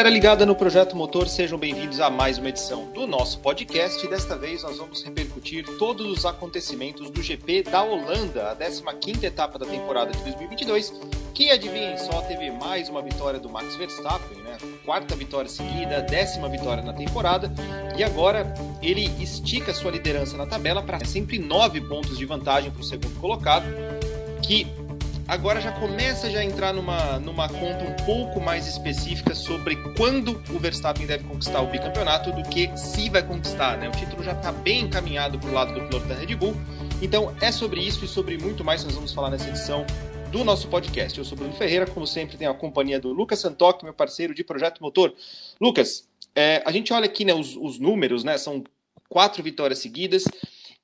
Galera ligada no Projeto Motor, sejam bem-vindos a mais uma edição do nosso podcast. Desta vez nós vamos repercutir todos os acontecimentos do GP da Holanda, a 15ª etapa da temporada de 2022, que adivinhem só, teve mais uma vitória do Max Verstappen, né? Quarta vitória seguida, décima vitória na temporada, e agora ele estica sua liderança na tabela para sempre nove pontos de vantagem para o segundo colocado, que agora já começa já a entrar numa, numa conta um pouco mais específica sobre quando o Verstappen deve conquistar o bicampeonato do que se vai conquistar, né? O título já está bem encaminhado para o lado do piloto da Red Bull. Então é sobre isso e sobre muito mais que nós vamos falar nessa edição do nosso podcast. Eu sou Bruno Ferreira, como sempre tenho a companhia do Lucas Santoc, meu parceiro de Projeto Motor. Lucas, é, a gente olha aqui né, os, os números, né? São quatro vitórias seguidas.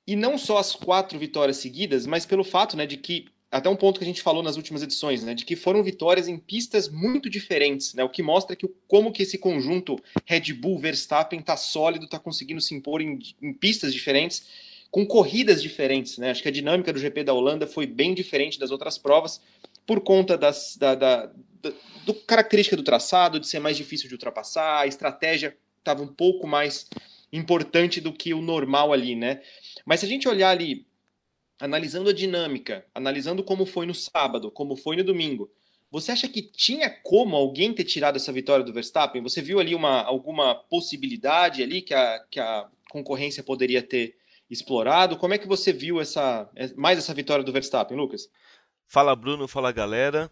E não só as quatro vitórias seguidas, mas pelo fato né, de que até um ponto que a gente falou nas últimas edições, né, de que foram vitórias em pistas muito diferentes, né, o que mostra que como que esse conjunto Red Bull Verstappen está sólido, está conseguindo se impor em, em, pistas diferentes, com corridas diferentes, né, acho que a dinâmica do GP da Holanda foi bem diferente das outras provas por conta das, da, da, da do característica do traçado, de ser mais difícil de ultrapassar, a estratégia estava um pouco mais importante do que o normal ali, né? Mas se a gente olhar ali analisando a dinâmica, analisando como foi no sábado, como foi no domingo, você acha que tinha como alguém ter tirado essa vitória do Verstappen? Você viu ali uma, alguma possibilidade ali que a, que a concorrência poderia ter explorado? Como é que você viu essa mais essa vitória do Verstappen, Lucas? Fala Bruno, fala galera.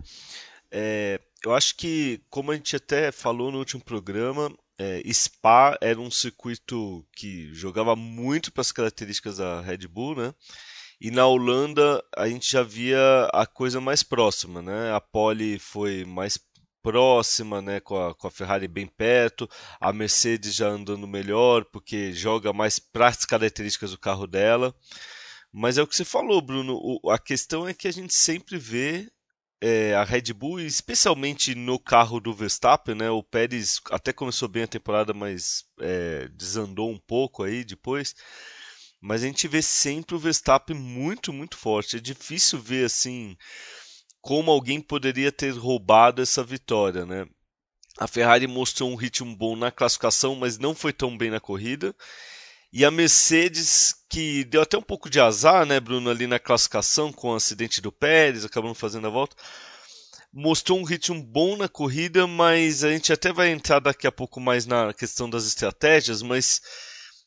É, eu acho que, como a gente até falou no último programa, é, Spa era um circuito que jogava muito para as características da Red Bull, né? E na Holanda a gente já via a coisa mais próxima, né? A Pole foi mais próxima, né, com a, com a Ferrari bem perto, a Mercedes já andando melhor, porque joga mais para as características do carro dela. Mas é o que você falou, Bruno. O, a questão é que a gente sempre vê é, a Red Bull, especialmente no carro do Verstappen, né? O Pérez até começou bem a temporada, mas é, desandou um pouco aí depois mas a gente vê sempre o Verstappen muito, muito forte. É difícil ver assim como alguém poderia ter roubado essa vitória, né? A Ferrari mostrou um ritmo bom na classificação, mas não foi tão bem na corrida. E a Mercedes, que deu até um pouco de azar, né, Bruno, ali na classificação com o acidente do Pérez, acabando fazendo a volta, mostrou um ritmo bom na corrida, mas a gente até vai entrar daqui a pouco mais na questão das estratégias, mas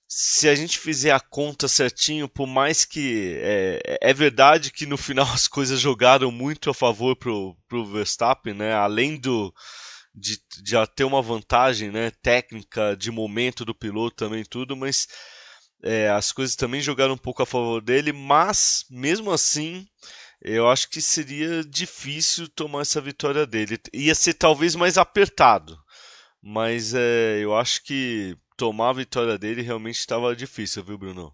se a gente fizer a conta certinho, por mais que é, é, verdade que no final as coisas jogaram muito a favor pro, pro Verstappen, né? Além do de, de ter uma vantagem, né? Técnica, de momento do piloto também tudo, mas é, as coisas também jogaram um pouco a favor dele, mas mesmo assim eu acho que seria difícil tomar essa vitória dele. Ia ser talvez mais apertado, mas é, eu acho que tomar a vitória dele realmente estava difícil, viu, Bruno?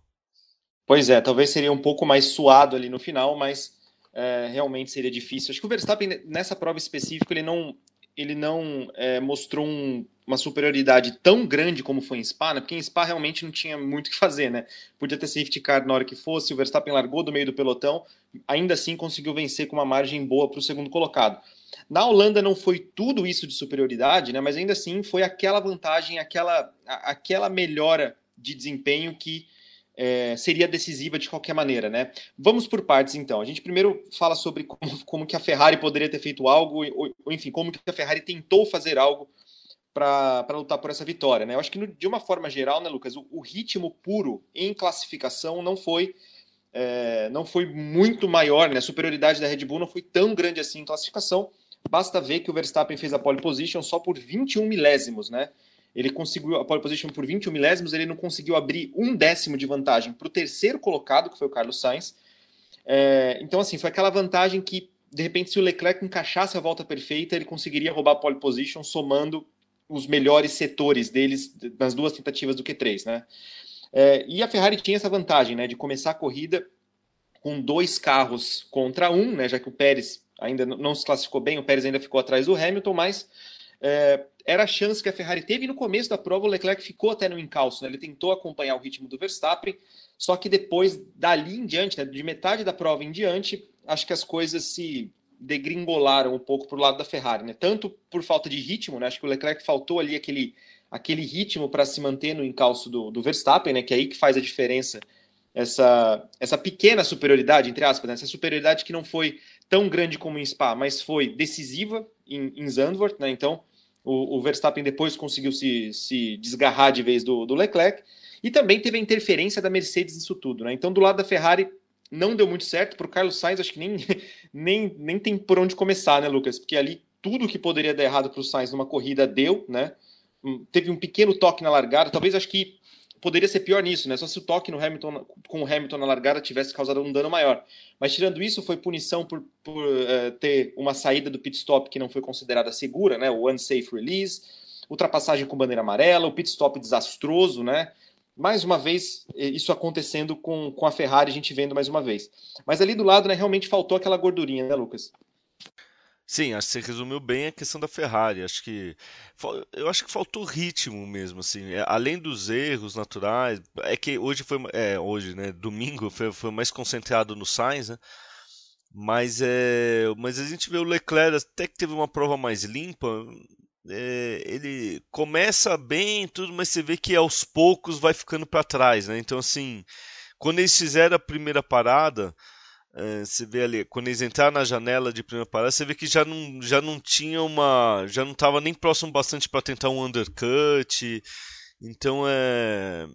Pois é, talvez seria um pouco mais suado ali no final, mas é, realmente seria difícil. Acho que o Verstappen, nessa prova específica, ele não, ele não é, mostrou um, uma superioridade tão grande como foi em Spa, né? porque em Spa realmente não tinha muito o que fazer, né? Podia ter safety car na hora que fosse, o Verstappen largou do meio do pelotão, ainda assim conseguiu vencer com uma margem boa para o segundo colocado. Na Holanda não foi tudo isso de superioridade, né? mas ainda assim foi aquela vantagem, aquela, aquela melhora de desempenho que é, seria decisiva de qualquer maneira, né? Vamos por partes então. A gente primeiro fala sobre como, como que a Ferrari poderia ter feito algo, ou, ou enfim, como que a Ferrari tentou fazer algo para lutar por essa vitória, né? Eu acho que no, de uma forma geral, né, Lucas, o, o ritmo puro em classificação não foi é, não foi muito maior, né? A superioridade da Red Bull não foi tão grande assim em classificação. Basta ver que o Verstappen fez a pole position só por 21 milésimos, né? Ele conseguiu a pole position por 21 milésimos, ele não conseguiu abrir um décimo de vantagem para o terceiro colocado, que foi o Carlos Sainz. É, então, assim, foi aquela vantagem que, de repente, se o Leclerc encaixasse a volta perfeita, ele conseguiria roubar a pole position somando os melhores setores deles nas duas tentativas do Q3, né? É, e a Ferrari tinha essa vantagem, né, de começar a corrida com dois carros contra um, né, já que o Pérez ainda não se classificou bem, o Pérez ainda ficou atrás do Hamilton, mas é, era a chance que a Ferrari teve. No começo da prova, o Leclerc ficou até no encalço, né? ele tentou acompanhar o ritmo do Verstappen, só que depois, dali em diante, né, de metade da prova em diante, acho que as coisas se degringolaram um pouco para o lado da Ferrari, né? Tanto por falta de ritmo, né? Acho que o Leclerc faltou ali aquele, aquele ritmo para se manter no encalço do, do Verstappen, né? Que é aí que faz a diferença essa, essa pequena superioridade, entre aspas, né? essa superioridade que não foi tão grande como em Spa, mas foi decisiva em, em Zandvoort, né? Então o, o, Verstappen depois conseguiu se, se desgarrar de vez do, do Leclerc e também teve a interferência da Mercedes nisso tudo, né? Então do lado da Ferrari não deu muito certo. Para o Carlos Sainz, acho que nem, nem, nem tem por onde começar, né, Lucas? Porque ali tudo que poderia dar errado para o Sainz numa corrida deu, né? Hum, teve um pequeno toque na largada, talvez acho que poderia ser pior nisso, né? Só se o toque no Hamilton, com o Hamilton na largada tivesse causado um dano maior. Mas tirando isso, foi punição por, por uh, ter uma saída do pit stop que não foi considerada segura, né? O unsafe release, ultrapassagem com bandeira amarela, o pit stop desastroso, né? mais uma vez, eh, isso acontecendo com, com a Ferrari, a gente vendo mais uma vez. Mas ali do lado, né, realmente faltou aquela gordurinha, né, Lucas? Sim, acho que você resumiu bem a questão da Ferrari. Acho que eu acho que faltou ritmo mesmo, assim. É, além dos erros naturais, é que hoje foi, é, hoje, né, domingo foi, foi mais concentrado no Sainz, né? Mas é, mas a gente vê o Leclerc até que teve uma prova mais limpa, é, ele começa bem tudo, mas você vê que aos poucos vai ficando para trás, né? Então assim, quando eles fizeram a primeira parada, você vê ali, quando eles entraram na janela de primeira parada, você vê que já não, já não tinha uma, já não estava nem próximo bastante para tentar um undercut. Então é,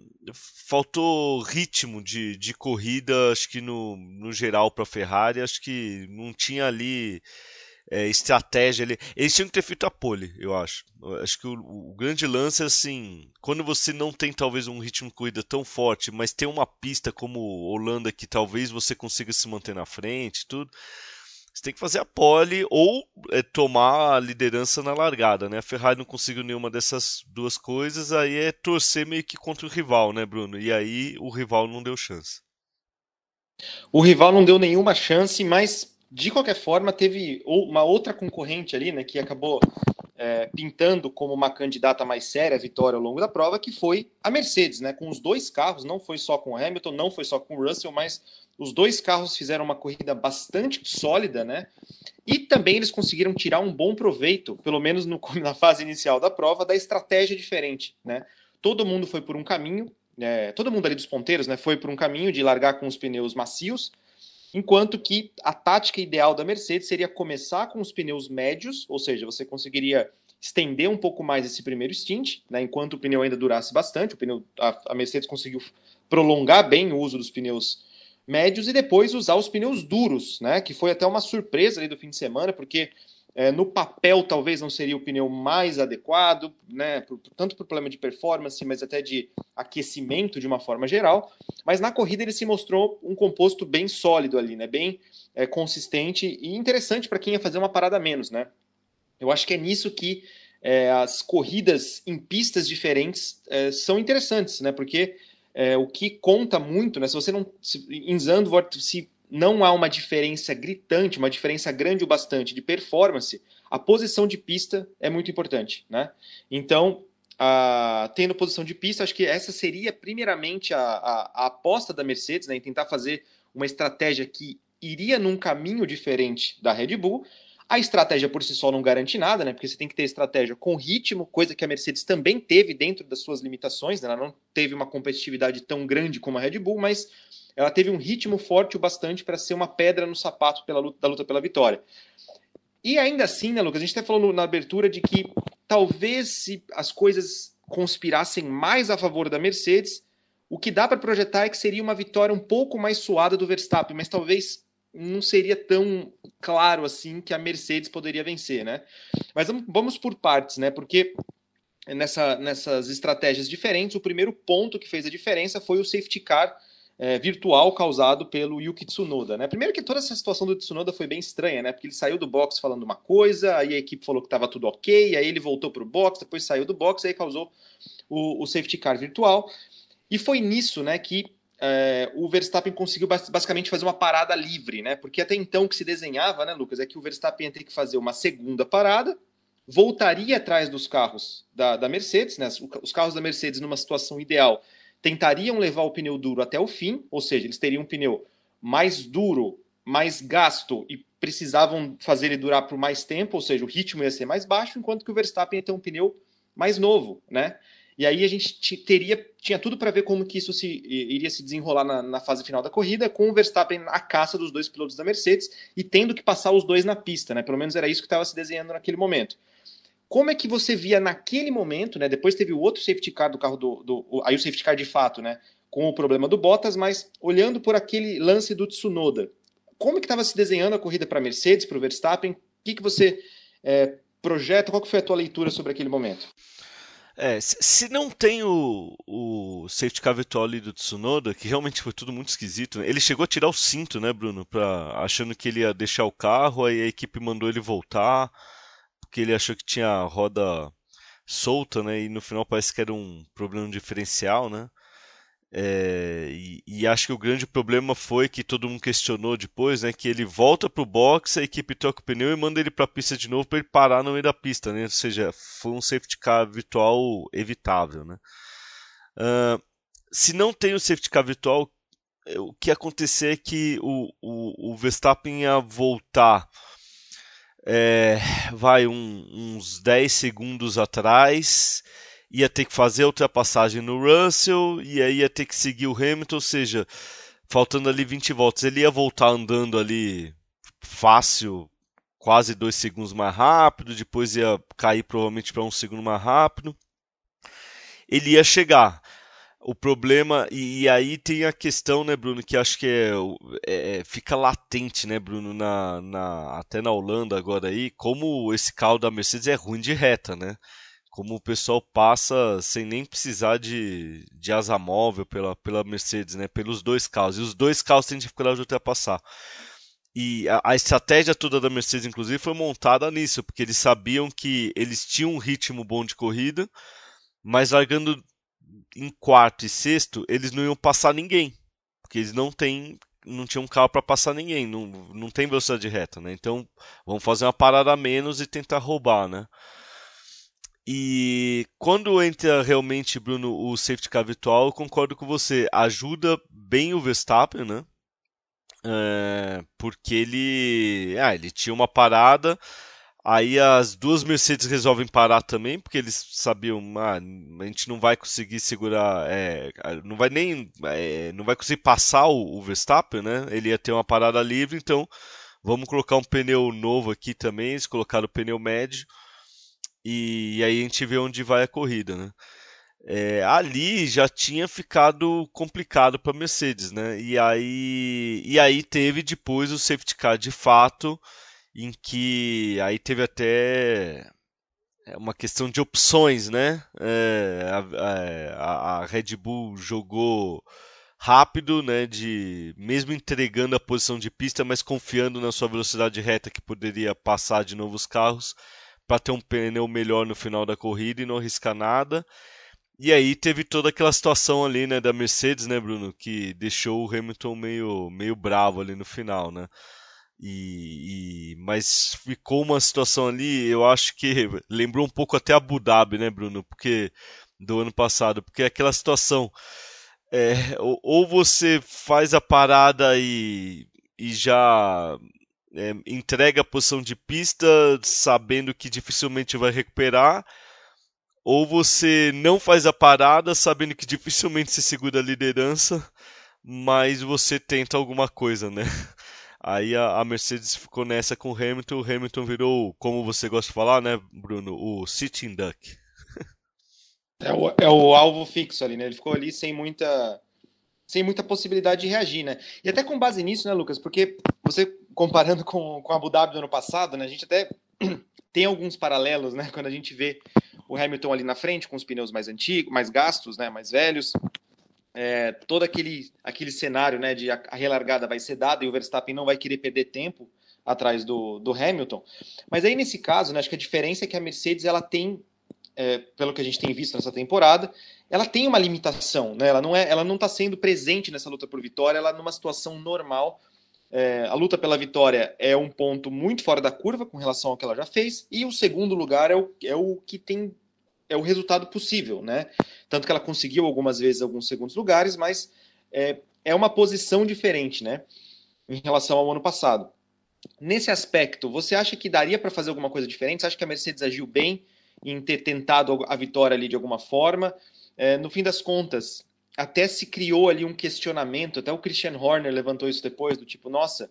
faltou ritmo de, de corrida, acho que no, no geral para a Ferrari, acho que não tinha ali é, estratégia ali. Eles tinham que ter feito a pole, eu acho. Eu acho que o, o, grande lance é assim, quando você não tem talvez um ritmo de corrida tão forte, mas tem uma pista como Holanda que talvez você consiga se manter na frente, tudo. Você tem que fazer a pole ou é, tomar a liderança na largada, né? A Ferrari não conseguiu nenhuma dessas duas coisas, aí é torcer meio que contra o rival, né, Bruno? E aí o rival não deu chance. O rival não deu nenhuma chance, mas de qualquer forma, teve uma outra concorrente ali, né, que acabou é, pintando como uma candidata mais séria à vitória ao longo da prova, que foi a Mercedes, né, com os dois carros, não foi só com o Hamilton, não foi só com o Russell, mas os dois carros fizeram uma corrida bastante sólida, né, e também eles conseguiram tirar um bom proveito, pelo menos no, na fase inicial da prova, da estratégia diferente, né. Todo mundo foi por um caminho, é, todo mundo ali dos ponteiros, né, foi por um caminho de largar com os pneus macios, Enquanto que a tática ideal da Mercedes seria começar com os pneus médios, ou seja, você conseguiria estender um pouco mais esse primeiro stint, né, enquanto o pneu ainda durasse bastante. O pneu, a, a Mercedes conseguiu prolongar bem o uso dos pneus médios e depois usar os pneus duros, né, que foi até uma surpresa ali do fim de semana, porque é, no papel, talvez não seria o pneu mais adequado, né, tanto por problema de performance, mas até de aquecimento de uma forma geral. Mas na corrida ele se mostrou um composto bem sólido ali, né, bem é, consistente e interessante para quem ia fazer uma parada menos. Né? Eu acho que é nisso que é, as corridas em pistas diferentes é, são interessantes, né, porque é, o que conta muito, né, se você não. Se, em Zandvoort, se não há uma diferença gritante, uma diferença grande o bastante de performance, a posição de pista é muito importante, né? Então, a, tendo posição de pista, acho que essa seria primeiramente a, a, a aposta da Mercedes, né, em tentar fazer uma estratégia que iria num caminho diferente da Red Bull. A estratégia por si só não garante nada, né? Porque você tem que ter estratégia com ritmo, coisa que a Mercedes também teve dentro das suas limitações. Né? Ela não teve uma competitividade tão grande como a Red Bull, mas ela teve um ritmo forte o bastante para ser uma pedra no sapato pela luta, da luta pela vitória. E ainda assim, né, Lucas, a gente até falou na abertura de que talvez se as coisas conspirassem mais a favor da Mercedes, o que dá para projetar é que seria uma vitória um pouco mais suada do Verstappen, mas talvez não seria tão claro assim que a Mercedes poderia vencer, né? Mas vamos por partes, né? Porque nessa, nessas estratégias diferentes, o primeiro ponto que fez a diferença foi o safety car é, virtual causado pelo Yuki Tsunoda, né? Primeiro que toda essa situação do Tsunoda foi bem estranha, né? Porque ele saiu do box falando uma coisa, aí a equipe falou que estava tudo ok, aí ele voltou para o box, depois saiu do box, aí causou o, o safety car virtual. E foi nisso, né, que é, o Verstappen conseguiu basicamente fazer uma parada livre, né? Porque até então o que se desenhava, né, Lucas, é que o Verstappen ia ter que fazer uma segunda parada, voltaria atrás dos carros da, da Mercedes, né? Os carros da Mercedes numa situação ideal tentariam levar o pneu duro até o fim, ou seja, eles teriam um pneu mais duro, mais gasto e precisavam fazer ele durar por mais tempo, ou seja, o ritmo ia ser mais baixo, enquanto que o Verstappen ia ter um pneu mais novo, né? E aí a gente teria, tinha tudo para ver como que isso se, iria se desenrolar na, na, fase final da corrida, com o Verstappen à caça dos dois pilotos da Mercedes e tendo que passar os dois na pista, né? Pelo menos era isso que estava se desenhando naquele momento. Como é que você via naquele momento, né? Depois teve o outro safety car do carro do, do aí o safety car de fato, né? Com o problema do Bottas, mas olhando por aquele lance do Tsunoda, como é que estava se desenhando a corrida para a Mercedes, para o Verstappen? O que, que você é, projeta? Qual que foi a tua leitura sobre aquele momento? É, se não tem o, o safety car virtual ali do Tsunoda, que realmente foi tudo muito esquisito, né? ele chegou a tirar o cinto, né, Bruno, pra, achando que ele ia deixar o carro, aí a equipe mandou ele voltar, porque ele achou que tinha roda solta, né, e no final parece que era um problema diferencial, né. É, e, e, acho que o grande problema foi que todo mundo questionou depois, né? Que ele volta pro box, a equipe troca o pneu e manda ele para a pista de novo para ele parar no meio da pista, né? Ou seja, foi um safety car virtual evitável, né? Uh, se não tem o safety car virtual, o que acontecer é que o, o, o Verstappen ia voltar é, vai um, uns 10 segundos atrás ia ter que fazer a ultrapassagem no Russell e aí ia ter que seguir o Hamilton, ou seja, faltando ali 20 voltas, ele ia voltar andando ali fácil, quase dois segundos mais rápido, depois ia cair provavelmente para um segundo mais rápido. Ele ia chegar. O problema, e, e, aí tem a questão, né, Bruno, que acho que é, é, é, fica latente, né, Bruno, na, na, até na Holanda agora aí, como esse carro da Mercedes é ruim de reta, né? Como o pessoal passa sem nem precisar de, de asa móvel pela, pela Mercedes, né? Pelos dois carros. E os dois carros têm dificuldade de ultrapassar. E a, a, estratégia toda da Mercedes, inclusive, foi montada nisso, porque eles sabiam que eles tinham um ritmo bom de corrida, mas largando em quarto e sexto, eles não iam passar ninguém, porque eles não têm não tinham um carro para passar ninguém, não, não tem velocidade reta, né? Então, vamos fazer uma parada a menos e tentar roubar, né? E quando entra realmente, Bruno, o safety car virtual, eu concordo com você. Ajuda bem o Verstappen, né? É, porque ele, ah, ele tinha uma parada, aí as duas Mercedes resolvem parar também, porque eles sabiam, ah, a gente não vai conseguir segurar, é, não vai nem, é, não vai conseguir passar o, o Verstappen, né? Ele ia ter uma parada livre, então vamos colocar um pneu novo aqui também. Eles colocaram o pneu médio e, aí a gente vê onde vai a corrida, né? É, ali já tinha ficado complicado para Mercedes, né? E aí, e aí teve depois o safety car de fato, em que aí teve até é, uma questão de opções, né? É, a, a, Red Bull jogou rápido, né? De mesmo entregando a posição de pista, mas confiando na sua velocidade reta que poderia passar de novo os carros para ter um pneu melhor no final da corrida e não arriscar nada. E aí teve toda aquela situação ali, né, da Mercedes, né, Bruno, que deixou o Hamilton meio, meio bravo ali no final, né? E, e, mas ficou uma situação ali, eu acho que lembrou um pouco até Abu Dhabi, né, Bruno? Porque do ano passado, porque é aquela situação é, ou, ou você faz a parada e, e já é, entrega a posição de pista sabendo que dificilmente vai recuperar, ou você não faz a parada sabendo que dificilmente se segura a liderança, mas você tenta alguma coisa, né? Aí a, a Mercedes ficou nessa com o Hamilton, o Hamilton virou, como você gosta de falar, né, Bruno, o sitting duck. É o, é o alvo fixo ali, né? Ele ficou ali sem muita sem muita possibilidade de reagir, né? E até com base nisso, né, Lucas? Porque você comparando com, com a Abu Dhabi do ano passado, né, a gente até tem alguns paralelos, né, quando a gente vê o Hamilton ali na frente com os pneus mais antigos, mais gastos, né, mais velhos, é, todo aquele, aquele cenário, né, de a, a relargada vai ser dada e o Verstappen não vai querer perder tempo atrás do, do Hamilton. Mas aí nesse caso, né, acho que a diferença é que a Mercedes ela tem, é, pelo que a gente tem visto nessa temporada, ela tem uma limitação, né? Ela não é, ela não está sendo presente nessa luta por vitória, ela numa situação normal é, a luta pela vitória é um ponto muito fora da curva com relação ao que ela já fez, e o segundo lugar é o, é o que tem é o resultado possível, né? Tanto que ela conseguiu algumas vezes alguns segundos lugares, mas é, é uma posição diferente, né? Em relação ao ano passado. Nesse aspecto, você acha que daria para fazer alguma coisa diferente? Você acha que a Mercedes agiu bem em ter tentado a vitória ali de alguma forma? É, no fim das contas, até se criou ali um questionamento, até o Christian Horner levantou isso depois, do tipo, nossa,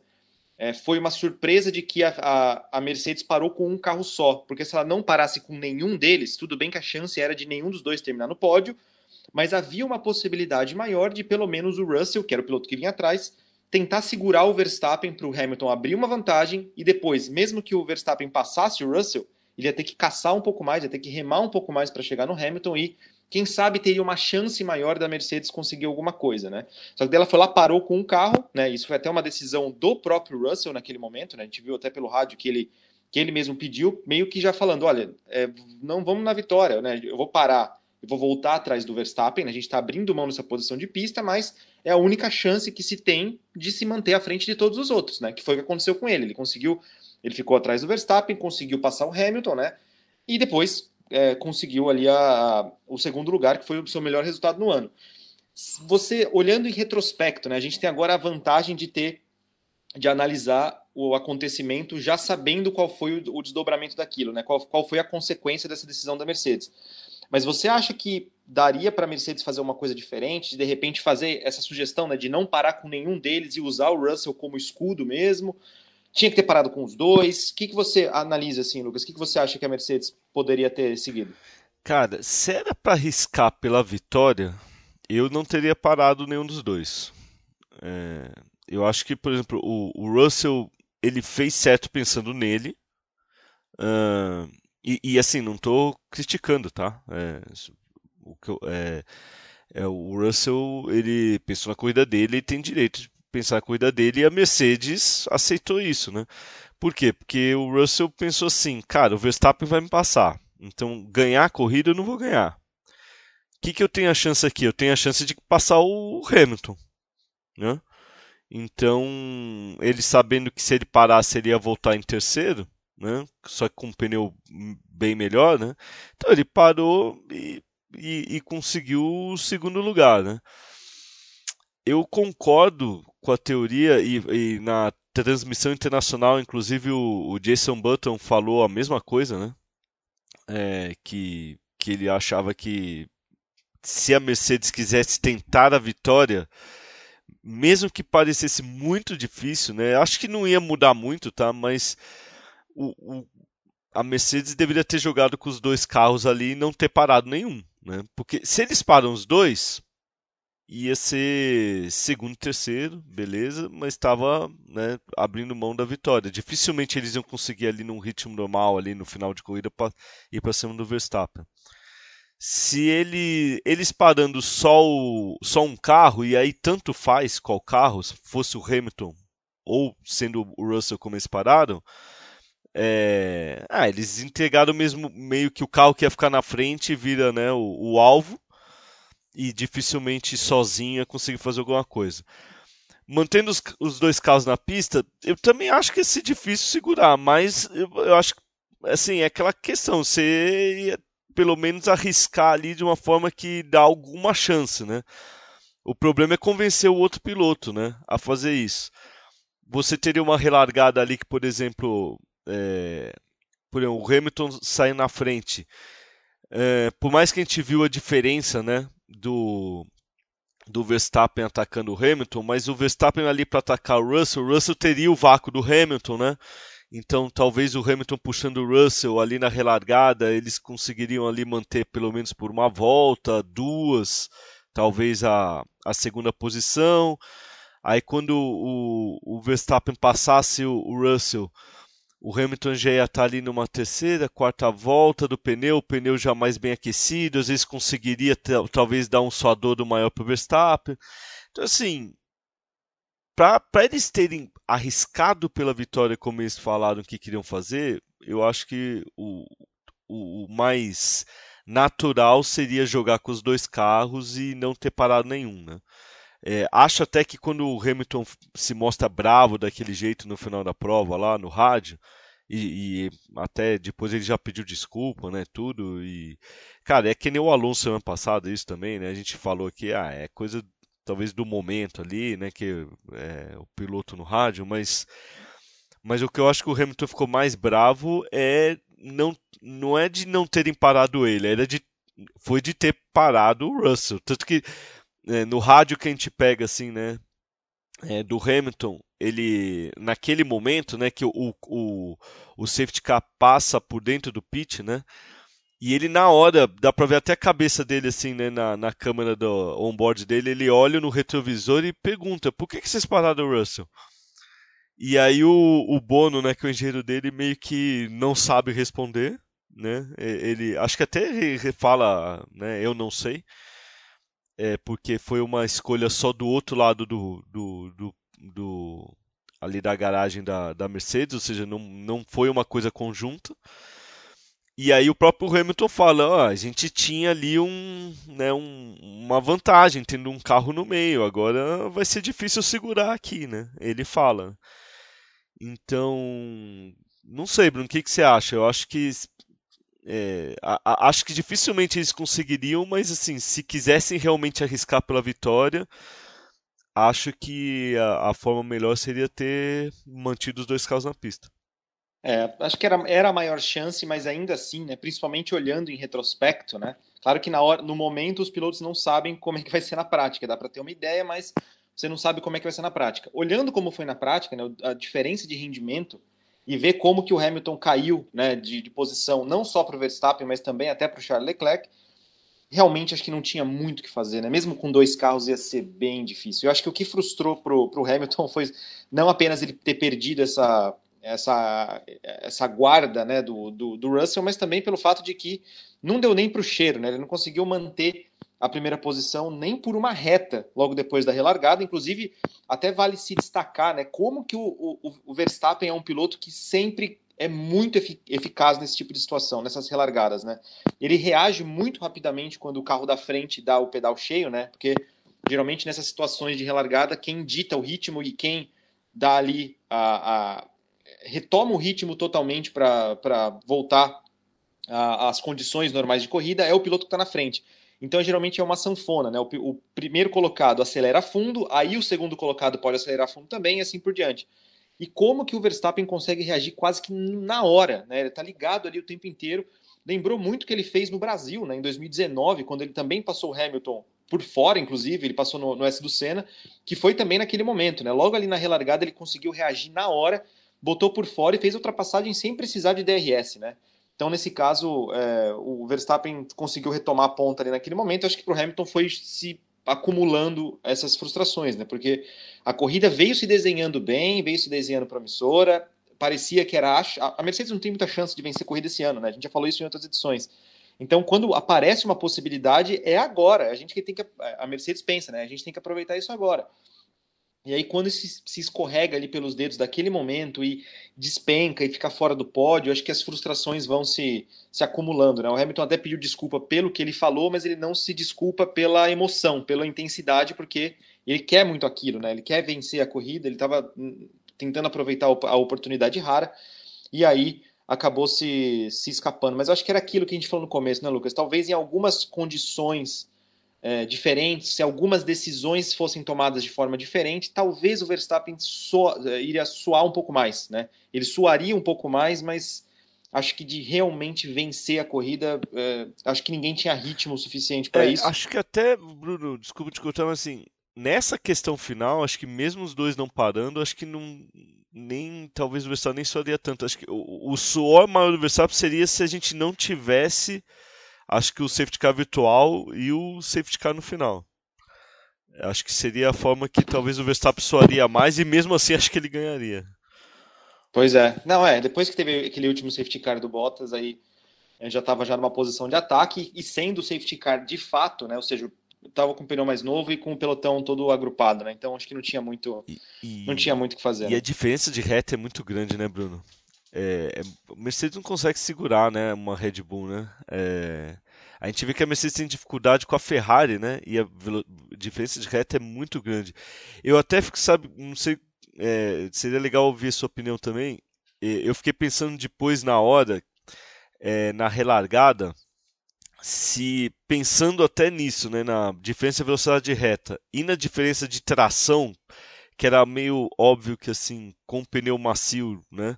é, foi uma surpresa de que a, a, a, Mercedes parou com um carro só, porque se ela não parasse com nenhum deles, tudo bem que a chance era de nenhum dos dois terminar no pódio, mas havia uma possibilidade maior de pelo menos o Russell, que era o piloto que vinha atrás, tentar segurar o Verstappen para o Hamilton abrir uma vantagem e depois, mesmo que o Verstappen passasse o Russell, ele ia ter que caçar um pouco mais, ia ter que remar um pouco mais para chegar no Hamilton e quem sabe teria uma chance maior da Mercedes conseguir alguma coisa, né? Só que ela foi lá, parou com um carro, né? Isso foi até uma decisão do próprio Russell naquele momento, né? A gente viu até pelo rádio que ele, que ele mesmo pediu, meio que já falando, olha, é, não vamos na vitória, né? Eu vou parar, eu vou voltar atrás do Verstappen, né? a gente está abrindo mão nessa posição de pista, mas é a única chance que se tem de se manter à frente de todos os outros, né? Que foi o que aconteceu com ele. Ele conseguiu, ele ficou atrás do Verstappen, conseguiu passar o Hamilton, né? E depois é, conseguiu ali a, a, o segundo lugar, que foi o seu melhor resultado no ano. Você, olhando em retrospecto, né? A gente tem agora a vantagem de ter, de analisar o acontecimento já sabendo qual foi o, o desdobramento daquilo, né? Qual, qual foi a consequência dessa decisão da Mercedes. Mas você acha que daria para a Mercedes fazer uma coisa diferente, de, repente fazer essa sugestão né, de não parar com nenhum deles e usar o Russell como escudo mesmo? Tinha que ter parado com os dois? O que, que você analisa assim, Lucas? O que, que você acha que a Mercedes poderia ter seguido? Cara, se era para arriscar pela vitória, eu não teria parado nenhum dos dois. É, eu acho que, por exemplo, o, o, Russell ele fez certo pensando nele. Uh, e, e, assim, não estou criticando, tá? É, o, é, é, o Russell, ele pensou na corrida dele e tem direito pensar corrida dele e a Mercedes aceitou isso, né? Por quê? Porque o Russell pensou assim, cara, o Verstappen vai me passar, então ganhar a corrida eu não vou ganhar. O que, que eu tenho a chance aqui? Eu tenho a chance de passar o Hamilton, né? Então, ele sabendo que se ele parasse ele ia voltar em terceiro, né? Só que com um pneu bem melhor, né? Então ele parou e, e, e conseguiu o segundo lugar, né? Eu concordo com a teoria e, e na transmissão internacional, inclusive o, o, Jason Button falou a mesma coisa, né? É, que, que ele achava que se a Mercedes quisesse tentar a vitória, mesmo que parecesse muito difícil, né? Acho que não ia mudar muito, tá? Mas o, o, a Mercedes deveria ter jogado com os dois carros ali e não ter parado nenhum. Né? Porque se eles param os dois, ia ser segundo terceiro, beleza, mas estava né, abrindo mão da vitória. Dificilmente eles iam conseguir ali num ritmo normal, ali no final de corrida, para ir para cima do Verstappen. Se ele, eles parando só, o, só um carro, e aí tanto faz qual carro, fosse o Hamilton ou sendo o Russell como eles pararam, é... Ah, eles entregaram mesmo meio que o carro que ia ficar na frente vira né, o, o alvo e dificilmente sozinho ia conseguir fazer alguma coisa. Mantendo os, os, dois carros na pista, eu também acho que ia ser difícil segurar, mas eu, eu acho que assim, é aquela questão, você ia pelo menos arriscar ali de uma forma que dá alguma chance, né? O problema é convencer o outro piloto, né, a fazer isso. Você teria uma relargada ali que, por exemplo, é, por exemplo, o Hamilton sai na frente. É, por mais que a gente viu a diferença né, do, do Verstappen atacando o Hamilton, mas o Verstappen ali para atacar o Russell, o Russell teria o vácuo do Hamilton, né? Então talvez o Hamilton puxando o Russell ali na relargada, eles conseguiriam ali manter pelo menos por uma volta, duas, talvez a, a segunda posição. Aí quando o, o Verstappen passasse o, o Russell, o Hamilton já ia estar ali numa terceira, quarta volta do pneu, o pneu já mais bem aquecido, às vezes conseguiria talvez dar um suador maior para o Verstappen. Então, assim, para eles terem arriscado pela vitória como eles falaram que queriam fazer, eu acho que o, o, o mais natural seria jogar com os dois carros e não ter parado nenhum, né? É, acho até que quando o Hamilton se mostra bravo daquele jeito no final da prova lá no rádio, e, e, até depois ele já pediu desculpa, né, tudo, e cara, é que nem o Alonso ano passado isso também, né, a gente falou que ah, é coisa talvez do momento ali, né, que é o piloto no rádio, mas Mas o que eu acho que o Hamilton ficou mais bravo é não, não é de não terem parado ele, era de foi de ter parado o Russell. Tanto que é, no rádio que a gente pega assim, né, é, do Hamilton, ele naquele momento, né, que o, o, o safety car passa por dentro do pit, né, e ele na hora, dá pra ver até a cabeça dele assim, né, na, na câmera do onboard dele, ele olha no retrovisor e pergunta, por que, que vocês pararam o Russell? E aí o, o Bono, né, que é o engenheiro dele, meio que não sabe responder, né, ele, acho que até ele fala, né, eu não sei, é, porque foi uma escolha só do outro lado do, do, do, do ali da garagem da, da Mercedes, ou seja, não, não foi uma coisa conjunta. E aí o próprio Hamilton fala, ó, a gente tinha ali um, né, um, uma vantagem tendo um carro no meio, agora vai ser difícil segurar aqui, né? Ele fala. Então, não sei, Bruno, o que, que você acha? Eu acho que é, a, a, acho que dificilmente eles conseguiriam, mas assim, se quisessem realmente arriscar pela vitória, acho que a, a forma melhor seria ter mantido os dois carros na pista. É, acho que era, era a maior chance, mas ainda assim, né, principalmente olhando em retrospecto, né, claro que na hora, no momento os pilotos não sabem como é que vai ser na prática, dá para ter uma ideia, mas você não sabe como é que vai ser na prática. Olhando como foi na prática, né, a diferença de rendimento e ver como que o Hamilton caiu né, de, de posição, não só para o Verstappen, mas também até para o Charles Leclerc, realmente acho que não tinha muito o que fazer, né? Mesmo com dois carros ia ser bem difícil. Eu acho que o que frustrou para o Hamilton foi não apenas ele ter perdido essa, essa, essa guarda né, do, do, do Russell, mas também pelo fato de que não deu nem para o cheiro, né? Ele não conseguiu manter a primeira posição nem por uma reta logo depois da relargada. Inclusive, até vale se destacar né, como que o, o, o Verstappen é um piloto que sempre é muito eficaz nesse tipo de situação, nessas relargadas. Né? Ele reage muito rapidamente quando o carro da frente dá o pedal cheio, né? porque geralmente nessas situações de relargada, quem dita o ritmo e quem dá ali a, a retoma o ritmo totalmente para voltar às condições normais de corrida é o piloto que está na frente. Então, geralmente é uma sanfona, né? O, o, primeiro colocado acelera fundo, aí o segundo colocado pode acelerar fundo também, e assim por diante. E como que o Verstappen consegue reagir quase que na hora, né? Ele tá ligado ali o tempo inteiro. Lembrou muito que ele fez no Brasil, né? Em 2019, quando ele também passou o Hamilton por fora, inclusive, ele passou no, no S do Senna, que foi também naquele momento, né? Logo ali na relargada ele conseguiu reagir na hora, botou por fora e fez ultrapassagem sem precisar de DRS, né? Então, nesse caso, é, o Verstappen conseguiu retomar a ponta ali naquele momento. Acho que para o Hamilton foi se acumulando essas frustrações, né? Porque a corrida veio se desenhando bem, veio se desenhando promissora. Parecia que era. A Mercedes não tem muita chance de vencer corrida esse ano, né? A gente já falou isso em outras edições. Então, quando aparece uma possibilidade, é agora. A gente que tem que. A Mercedes pensa, né? A gente tem que aproveitar isso agora. E aí, quando se, se escorrega ali pelos dedos daquele momento e despenca e fica fora do pódio, acho que as frustrações vão se, se acumulando. Né? O Hamilton até pediu desculpa pelo que ele falou, mas ele não se desculpa pela emoção, pela intensidade, porque ele quer muito aquilo, né? ele quer vencer a corrida, ele estava hum, tentando aproveitar a oportunidade rara, e aí acabou se, se escapando. Mas acho que era aquilo que a gente falou no começo, né, Lucas? Talvez em algumas condições é, diferentes, se algumas decisões fossem tomadas de forma diferente, talvez o Verstappen é, iria suar um pouco mais, né? Ele suaria um pouco mais, mas acho que de realmente vencer a corrida, é, acho que ninguém tinha ritmo suficiente para é, isso. Acho que até, Bruno, desculpa te cortar, mas assim, nessa questão final, acho que mesmo os dois não parando, acho que não nem talvez o Verstappen nem suaria tanto. Acho que o, o suor maior do Verstappen seria se a gente não tivesse acho que o safety car virtual e o safety car no final. Acho que seria a forma que talvez o Verstappen soaria mais e mesmo assim acho que ele ganharia. Pois é. Não, é, depois que teve aquele último safety car do Bottas, aí já estava já numa posição de ataque e sendo o safety car de fato, né, ou seja, estava com o pneu mais novo e com o pelotão todo agrupado, né? Então acho que não tinha muito e, e, não tinha muito o que fazer. E né? a diferença de reta é muito grande, né, Bruno? É, é, Mercedes não consegue segurar, né, uma Red Bull, né? É, a gente vê que a Mercedes tem dificuldade com a Ferrari, né? E a diferença de reta é muito grande. Eu até fico, sabe, não sei, é, seria legal ouvir a sua opinião também. Eu fiquei pensando depois na hora, é, na relargada, se pensando até nisso, né, na diferença de velocidade de reta e na diferença de tração que era meio óbvio que assim, com pneu macio, né?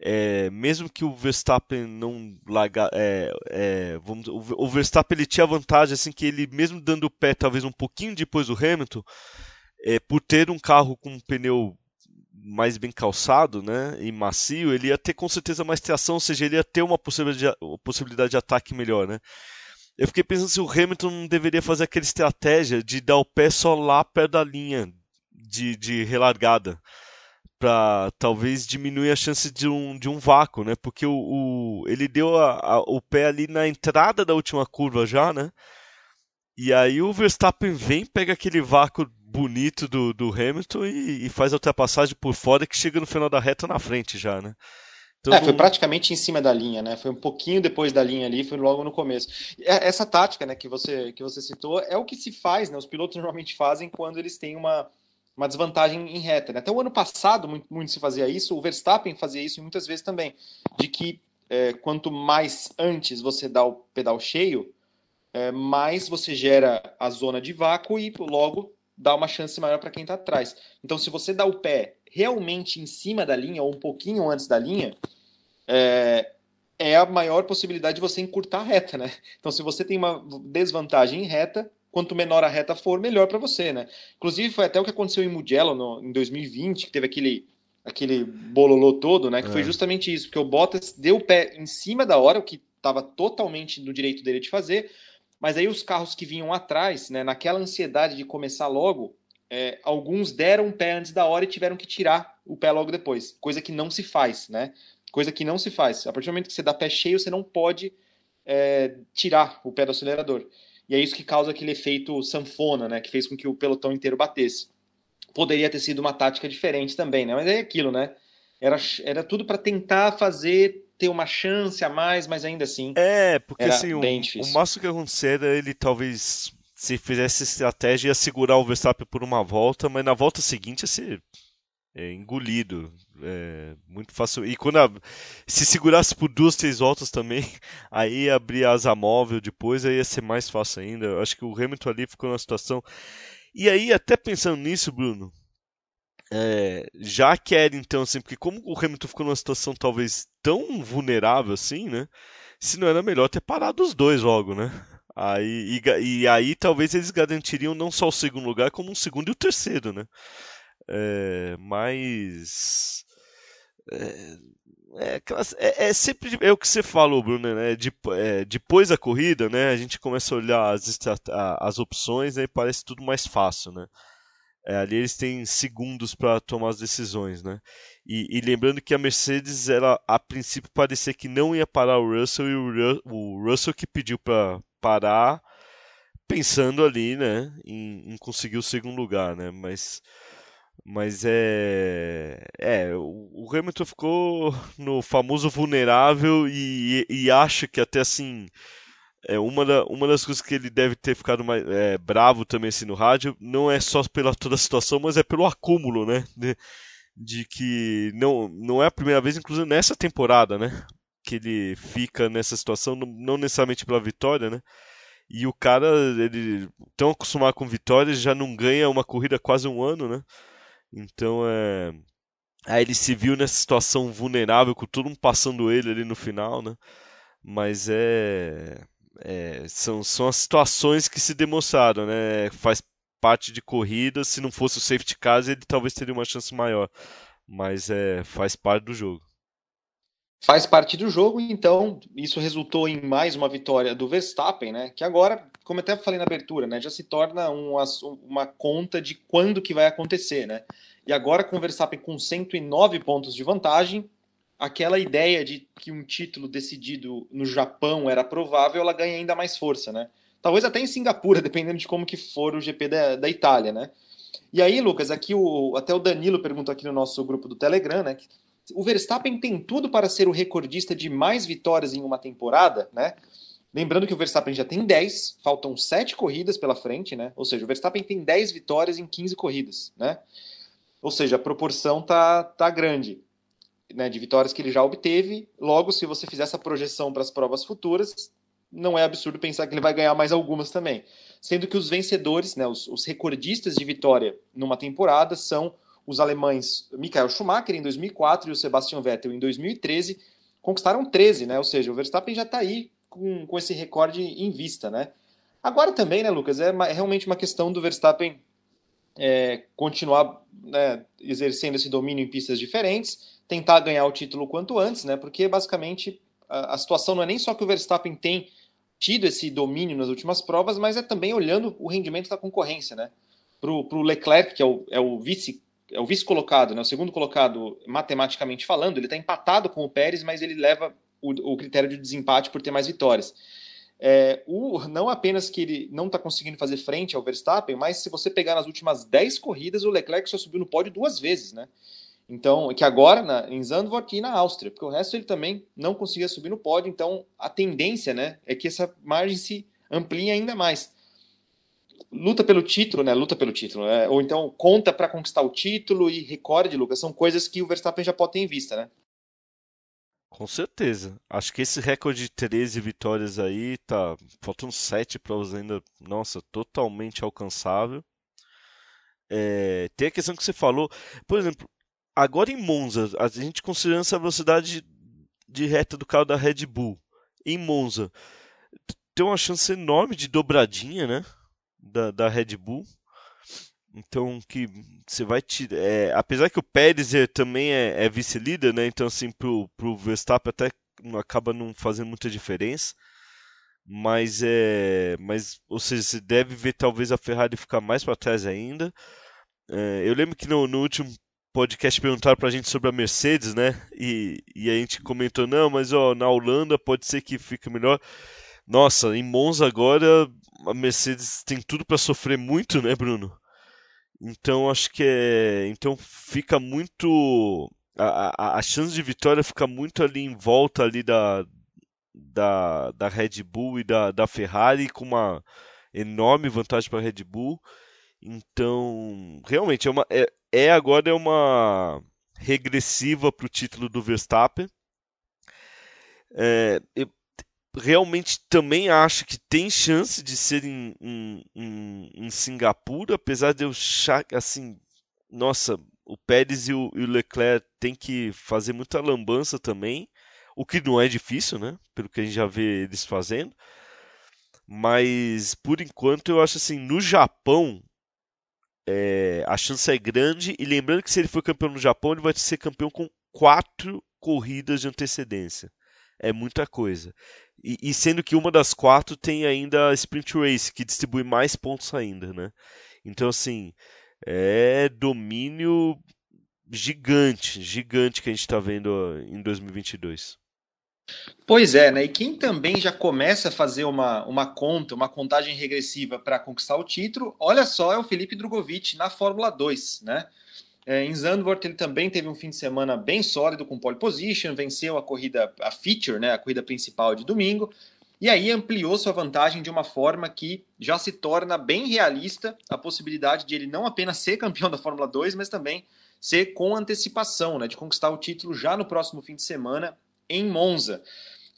É, mesmo que o Verstappen não larga, é, é, vamos, o, Verstappen ele tinha a vantagem assim que ele mesmo dando o pé talvez um pouquinho depois do Hamilton, é, por ter um carro com um pneu mais bem calçado, né, e macio, ele ia ter com certeza mais tração, ou seja, ele ia ter uma possibilidade, possibilidade de ataque melhor, né? Eu fiquei pensando se o Hamilton não deveria fazer aquela estratégia de dar o pé só lá perto da linha de, de relargada para talvez diminuir a chance de um, de um vácuo, né? Porque o, o ele deu a, a, o pé ali na entrada da última curva já, né? E aí o Verstappen vem, pega aquele vácuo bonito do, do Hamilton e, e, faz a ultrapassagem por fora que chega no final da reta na frente já, né? Então, é, foi praticamente em cima da linha, né? Foi um pouquinho depois da linha ali, foi logo no começo. É, essa tática, né, que você, que você citou, é o que se faz, né? Os pilotos normalmente fazem quando eles têm uma, uma desvantagem em reta. Né? Até o ano passado, muito, muito, se fazia isso, o Verstappen fazia isso muitas vezes também, de que é, quanto mais antes você dá o pedal cheio, é, mais você gera a zona de vácuo e logo dá uma chance maior para quem está atrás. Então, se você dá o pé realmente em cima da linha ou um pouquinho antes da linha, é, é a maior possibilidade de você encurtar a reta, né? Então, se você tem uma desvantagem em reta, quanto menor a reta for, melhor para você, né? Inclusive, foi até o que aconteceu em Mugello no, em 2020, que teve aquele, aquele bololô todo, né? Que é. foi justamente isso, porque o Bottas deu o pé em cima da hora, o que estava totalmente no direito dele de fazer, mas aí os carros que vinham atrás, né, naquela ansiedade de começar logo, é, alguns deram um pé antes da hora e tiveram que tirar o pé logo depois, coisa que não se faz, né? Coisa que não se faz. A partir do momento que você dá pé cheio, você não pode é, tirar o pé do acelerador. E é isso que causa aquele efeito sanfona, né? Que fez com que o pelotão inteiro batesse. Poderia ter sido uma tática diferente também, né? Mas é aquilo, né? Era, era tudo para tentar fazer ter uma chance a mais, mas ainda assim. É, porque assim, o, o máximo que acontecer ele talvez se fizesse estratégia ia segurar o Verstappen por uma volta, mas na volta seguinte ia ser é, engolido. É, muito fácil. E quando a, se segurasse por duas, três voltas também, aí abrir asa móvel depois, aí ia ser mais fácil ainda. Eu acho que o Hamilton ali ficou numa situação. E aí, até pensando nisso, Bruno, é, já quer então, assim, porque como o Hamilton ficou numa situação talvez tão vulnerável assim, né? Se não era melhor ter parado os dois logo, né? Aí, e, e aí talvez eles garantiriam não só o segundo lugar, como um segundo e o terceiro, né? É, mas. É, é, é, é, sempre é o que você falou, Bruno, né? De, é, depois da corrida, né? A gente começa a olhar as, as opções né, e parece tudo mais fácil, né? É, ali eles têm segundos para tomar as decisões, né? E, e, lembrando que a Mercedes, ela a princípio parecia que não ia parar o Russell e o, o Russell que pediu para parar, pensando ali, né? Em, em conseguir o segundo lugar, né? Mas mas é. É, o Hamilton ficou no famoso vulnerável e, e acho que até assim. É uma, da, uma das coisas que ele deve ter ficado mais é, bravo também assim no rádio não é só pela toda a situação, mas é pelo acúmulo, né? De, de que não, não é a primeira vez, inclusive nessa temporada, né? Que ele fica nessa situação, não necessariamente pela vitória, né? E o cara, ele tão acostumado com vitórias, já não ganha uma corrida quase um ano, né? Então é. Aí ele se viu nessa situação vulnerável, com todo mundo passando ele ali no final, né? Mas é. é são, são as situações que se demonstraram, né? Faz parte de corrida, se não fosse o safety car, ele talvez teria uma chance maior. Mas é, faz parte do jogo. Faz parte do jogo, então isso resultou em mais uma vitória do Verstappen, né? Que agora, como eu até falei na abertura, né, já se torna um, uma conta de quando que vai acontecer, né? E agora com o Verstappen com 109 pontos de vantagem, aquela ideia de que um título decidido no Japão era provável, ela ganha ainda mais força, né? Talvez até em Singapura, dependendo de como que for o GP da, da Itália, né? E aí, Lucas, aqui o, até o Danilo perguntou aqui no nosso grupo do Telegram, né? O Verstappen tem tudo para ser o recordista de mais vitórias em uma temporada, né? Lembrando que o Verstappen já tem 10, faltam 7 corridas pela frente, né? Ou seja, o Verstappen tem 10 vitórias em 15 corridas, né? Ou seja, a proporção tá, tá grande né, de vitórias que ele já obteve. Logo, se você fizer essa projeção para as provas futuras, não é absurdo pensar que ele vai ganhar mais algumas também. Sendo que os vencedores, né, os, os recordistas de vitória numa temporada são os alemães Michael Schumacher em 2004 e o Sebastian Vettel em 2013 conquistaram 13, né? Ou seja, o Verstappen já está aí com, com esse recorde em vista, né? Agora também, né, Lucas, é, uma, é realmente uma questão do Verstappen é, continuar né, exercendo esse domínio em pistas diferentes, tentar ganhar o título quanto antes, né? Porque basicamente a, a situação não é nem só que o Verstappen tem tido esse domínio nas últimas provas, mas é também olhando o rendimento da concorrência, né? Para o Leclerc, que é o, é o vice é o vice colocado, né? O segundo colocado matematicamente falando, ele está empatado com o Pérez, mas ele leva o, o critério de desempate por ter mais vitórias. É, o, não apenas que ele não está conseguindo fazer frente ao Verstappen, mas se você pegar nas últimas 10 corridas, o Leclerc só subiu no pódio duas vezes, né? Então, que agora na, em Zandvoort e na Áustria, porque o resto ele também não conseguia subir no pódio, então a tendência, né, é que essa margem se amplie ainda mais. Luta pelo título, né? Luta pelo título, né? ou então conta para conquistar o título e recorde, Lucas, são coisas que o Verstappen já pode ter em vista, né? Com certeza. Acho que esse recorde de 13 vitórias aí tá. Faltam 7 provas ainda. Nossa, totalmente alcançável. É, tem a questão que você falou. Por exemplo, agora em Monza, a gente considerando essa velocidade de reta do carro da Red Bull. Em Monza, tem uma chance enorme de dobradinha, né? Da, da Red Bull. Então que você vai tirar. É, apesar que o Pérez é, também é, é vice-líder, né? Então assim pro, pro Verstappen até acaba não fazendo muita diferença. Mas é. Mas, ou seja, você deve ver talvez a Ferrari ficar mais para trás ainda. É, eu lembro que no, no último podcast perguntaram pra gente sobre a Mercedes, né? E, e a gente comentou, não, mas ó, na Holanda pode ser que fique melhor. Nossa, em Monza agora a Mercedes tem tudo para sofrer muito, né, Bruno? Então acho que é. Então fica muito. A, a, a chance de vitória fica muito ali em volta ali da, da, da Red Bull e da, da Ferrari, com uma enorme vantagem para a Red Bull. Então, realmente, é, uma, é, é agora é uma regressiva para o título do Verstappen. É, eu, realmente também acho que tem chance de ser em, em, em, em Singapura, apesar de eu achar assim, nossa, o Pérez e o, e o Leclerc tem que fazer muita lambança também, o que não é difícil, né? Pelo que a gente já vê eles fazendo. Mas por enquanto eu acho assim, no Japão é, a chance é grande. E lembrando que se ele for campeão no Japão, ele vai ser campeão com quatro corridas de antecedência. É muita coisa. E, e, sendo que uma das quatro tem ainda a Sprint Race, que distribui mais pontos ainda, né? Então, assim, é domínio gigante, gigante que a gente está vendo em 2022. Pois é, né? E quem também já começa a fazer uma, uma conta, uma contagem regressiva para conquistar o título, olha só, é o Felipe Drogovic na Fórmula 2, né? É, em Zandvoort ele também teve um fim de semana bem sólido com pole position, venceu a corrida, a feature, né, a corrida principal de domingo, e aí ampliou sua vantagem de uma forma que já se torna bem realista a possibilidade de ele não apenas ser campeão da Fórmula 2, mas também ser com antecipação, né, de conquistar o título já no próximo fim de semana em Monza.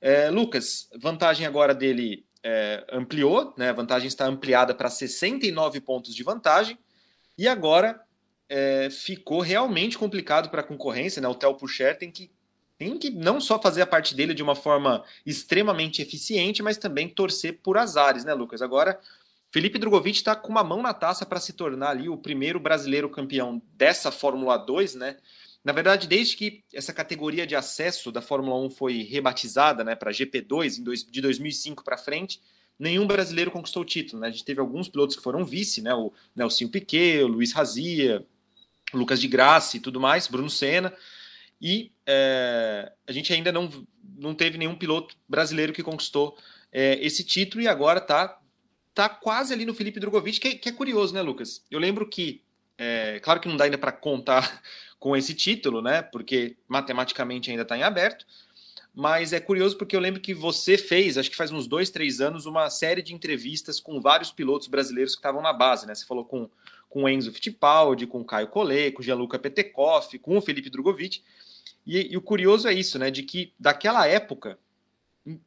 É, Lucas, vantagem agora dele é, ampliou, né, a vantagem está ampliada para 69 pontos de vantagem, e agora é, ficou realmente complicado para a concorrência. Né? O Theo Pucher tem que, tem que não só fazer a parte dele de uma forma extremamente eficiente, mas também torcer por azares, né, Lucas? Agora, Felipe Drogovic está com uma mão na taça para se tornar ali o primeiro brasileiro campeão dessa Fórmula 2, né? Na verdade, desde que essa categoria de acesso da Fórmula 1 foi rebatizada né, para GP2 dois, de 2005 para frente, nenhum brasileiro conquistou o título. Né? A gente teve alguns pilotos que foram vice, né? o Nelson Piquet, o Luiz Razia, Lucas de Graça e tudo mais, Bruno Senna. E é, a gente ainda não, não teve nenhum piloto brasileiro que conquistou é, esse título e agora está tá quase ali no Felipe Drogovic, que, é, que é curioso, né, Lucas? Eu lembro que, é, claro que não dá ainda para contar com esse título, né, porque matematicamente ainda está em aberto, mas é curioso porque eu lembro que você fez, acho que faz uns dois, três anos, uma série de entrevistas com vários pilotos brasileiros que estavam na base, né? Você falou com com Enzo Fittipaldi, com Caio Collet, com Gianluca Petekoff, com o Felipe Drogovic. E, e, o curioso é isso, né, de que daquela época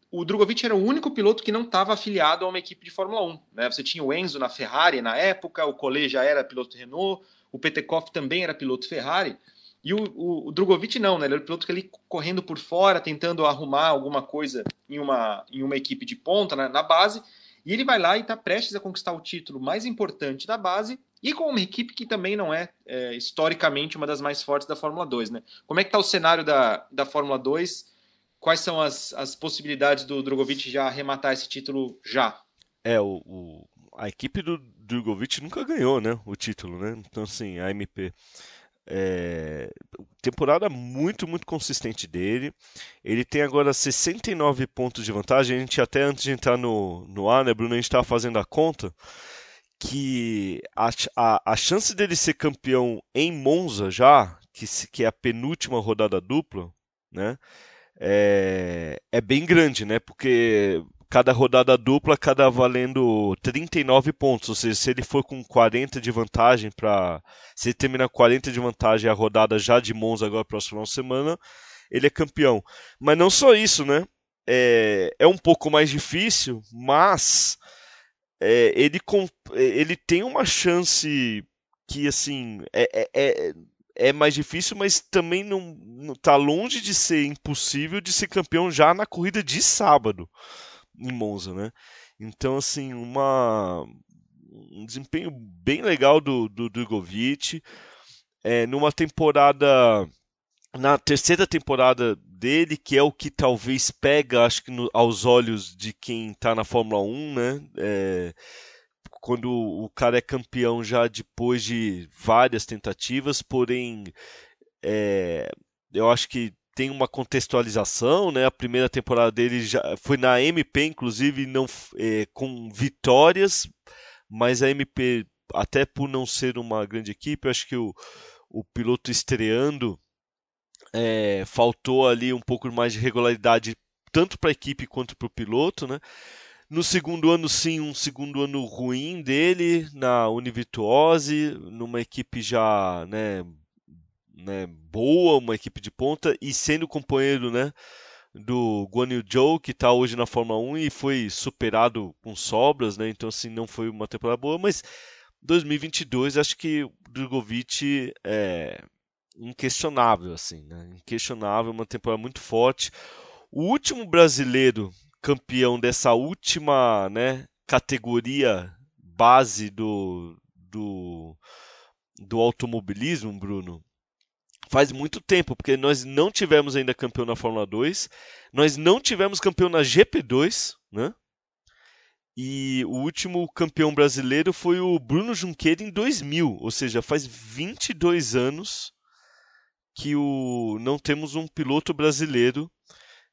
o Drogovic era o único piloto que não estava afiliado a uma equipe de Fórmula 1. Né? Você tinha o Enzo na Ferrari na época, o Collet já era piloto Renault, o Petekoff também era piloto Ferrari, e o, o, o Drogovic não, né? Ele era o piloto que ali correndo por fora, tentando arrumar alguma coisa em uma, em uma equipe de ponta, né, na base, e ele vai lá e está prestes a conquistar o título mais importante da base e com uma equipe que também não é, é historicamente uma das mais fortes da Fórmula 2, né? Como é que está o cenário da, da Fórmula 2? Quais são as, as possibilidades do Drogovic já arrematar esse título já? É, o, o a equipe do Drogovic nunca ganhou, né, o título, né? Então, assim, a MP é, temporada muito, muito consistente dele. Ele tem agora 69 pontos de vantagem. A gente até antes de entrar no, no ar, né, Bruno, a gente estava fazendo a conta que a, a, a chance dele ser campeão em Monza já, que, que é a penúltima rodada dupla, né, é, é bem grande, né, porque cada rodada dupla, cada valendo 39 pontos. Ou seja, se ele for com 40 de vantagem para. Se ele terminar 40 de vantagem a rodada já de Monza agora próxima semana, ele é campeão. Mas não só isso, né? É, é um pouco mais difícil, mas é, ele, ele tem uma chance que assim é, é, é, é mais difícil, mas também não, não tá longe de ser impossível de ser campeão já na corrida de sábado em Monza, né? Então, assim, uma, um desempenho bem legal do, do Drogovic. É, numa temporada, na terceira temporada dele, que é o que talvez pega, acho que no, aos olhos de quem está na Fórmula 1, né? É, quando o cara é campeão já depois de várias tentativas, porém, é, eu acho que tem uma contextualização, né? A primeira temporada dele já foi na MP, inclusive, não é, com vitórias, mas a MP, até por não ser uma grande equipe, eu acho que o, o piloto estreando é, faltou ali um pouco mais de regularidade tanto para a equipe quanto para o piloto, né? No segundo ano, sim, um segundo ano ruim dele na Univituose, numa equipe já né, né, boa, uma equipe de ponta e sendo companheiro né, do Guan Yu Zhou, que está hoje na Fórmula 1 e foi superado com sobras, né, então assim não foi uma temporada boa, mas 2022 acho que o Drogovic é inquestionável, assim, né, inquestionável, uma temporada muito forte. O último brasileiro campeão dessa última né, categoria base do, do, do automobilismo, Bruno, faz muito tempo, porque nós não tivemos ainda campeão na Fórmula 2, nós não tivemos campeão na GP2, né? E o último campeão brasileiro foi o Bruno Junqueira em 2000, ou seja, faz 22 anos que o não temos um piloto brasileiro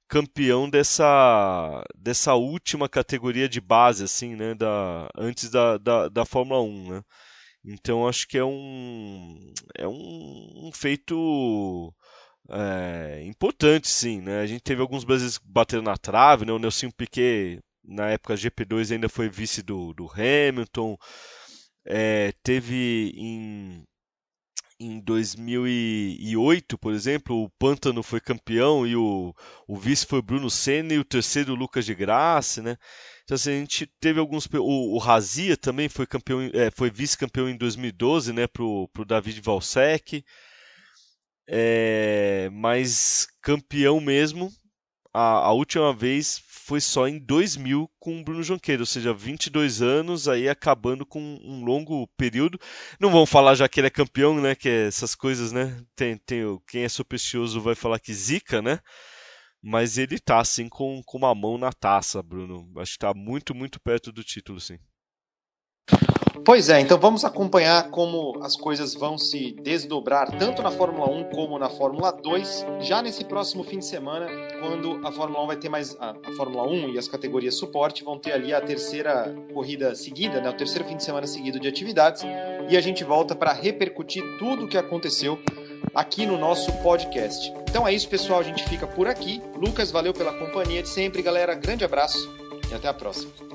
campeão dessa dessa última categoria de base assim, né, da antes da, da, da Fórmula 1, né? Então acho que é um é um, um feito é, importante, sim. Né? A gente teve alguns brasileiros bateram na trave, né? o Nelson Piquet na época GP2 ainda foi vice do, do Hamilton. É, teve em em 2008, por exemplo, o Pântano foi campeão e o, o vice foi Bruno Senna e o terceiro Lucas de Graça, né? Então assim, a gente teve alguns o, o Razia também foi campeão, é, foi vice-campeão em 2012, né, pro, pro David Valsec. É, mas campeão mesmo a, a última vez foi só em 2000 com o Bruno Jonqueiro, ou seja, 22 anos aí acabando com um longo período. Não vamos falar já que ele é campeão, né? Que é essas coisas, né? Tem, tem quem é supersticioso vai falar que zica, né? Mas ele tá assim com, com uma mão na taça, Bruno. Acho que tá muito, muito perto do título, sim. Pois é, então vamos acompanhar como as coisas vão se desdobrar tanto na Fórmula 1 como na Fórmula 2 já nesse próximo fim de semana, quando a Fórmula 1 vai ter mais a, a Fórmula 1 e as categorias suporte vão ter ali a terceira corrida seguida, né, o terceiro fim de semana seguido de atividades, e a gente volta para repercutir tudo o que aconteceu aqui no nosso podcast. Então é isso, pessoal, a gente fica por aqui. Lucas, valeu pela companhia de sempre, galera. Grande abraço e até a próxima.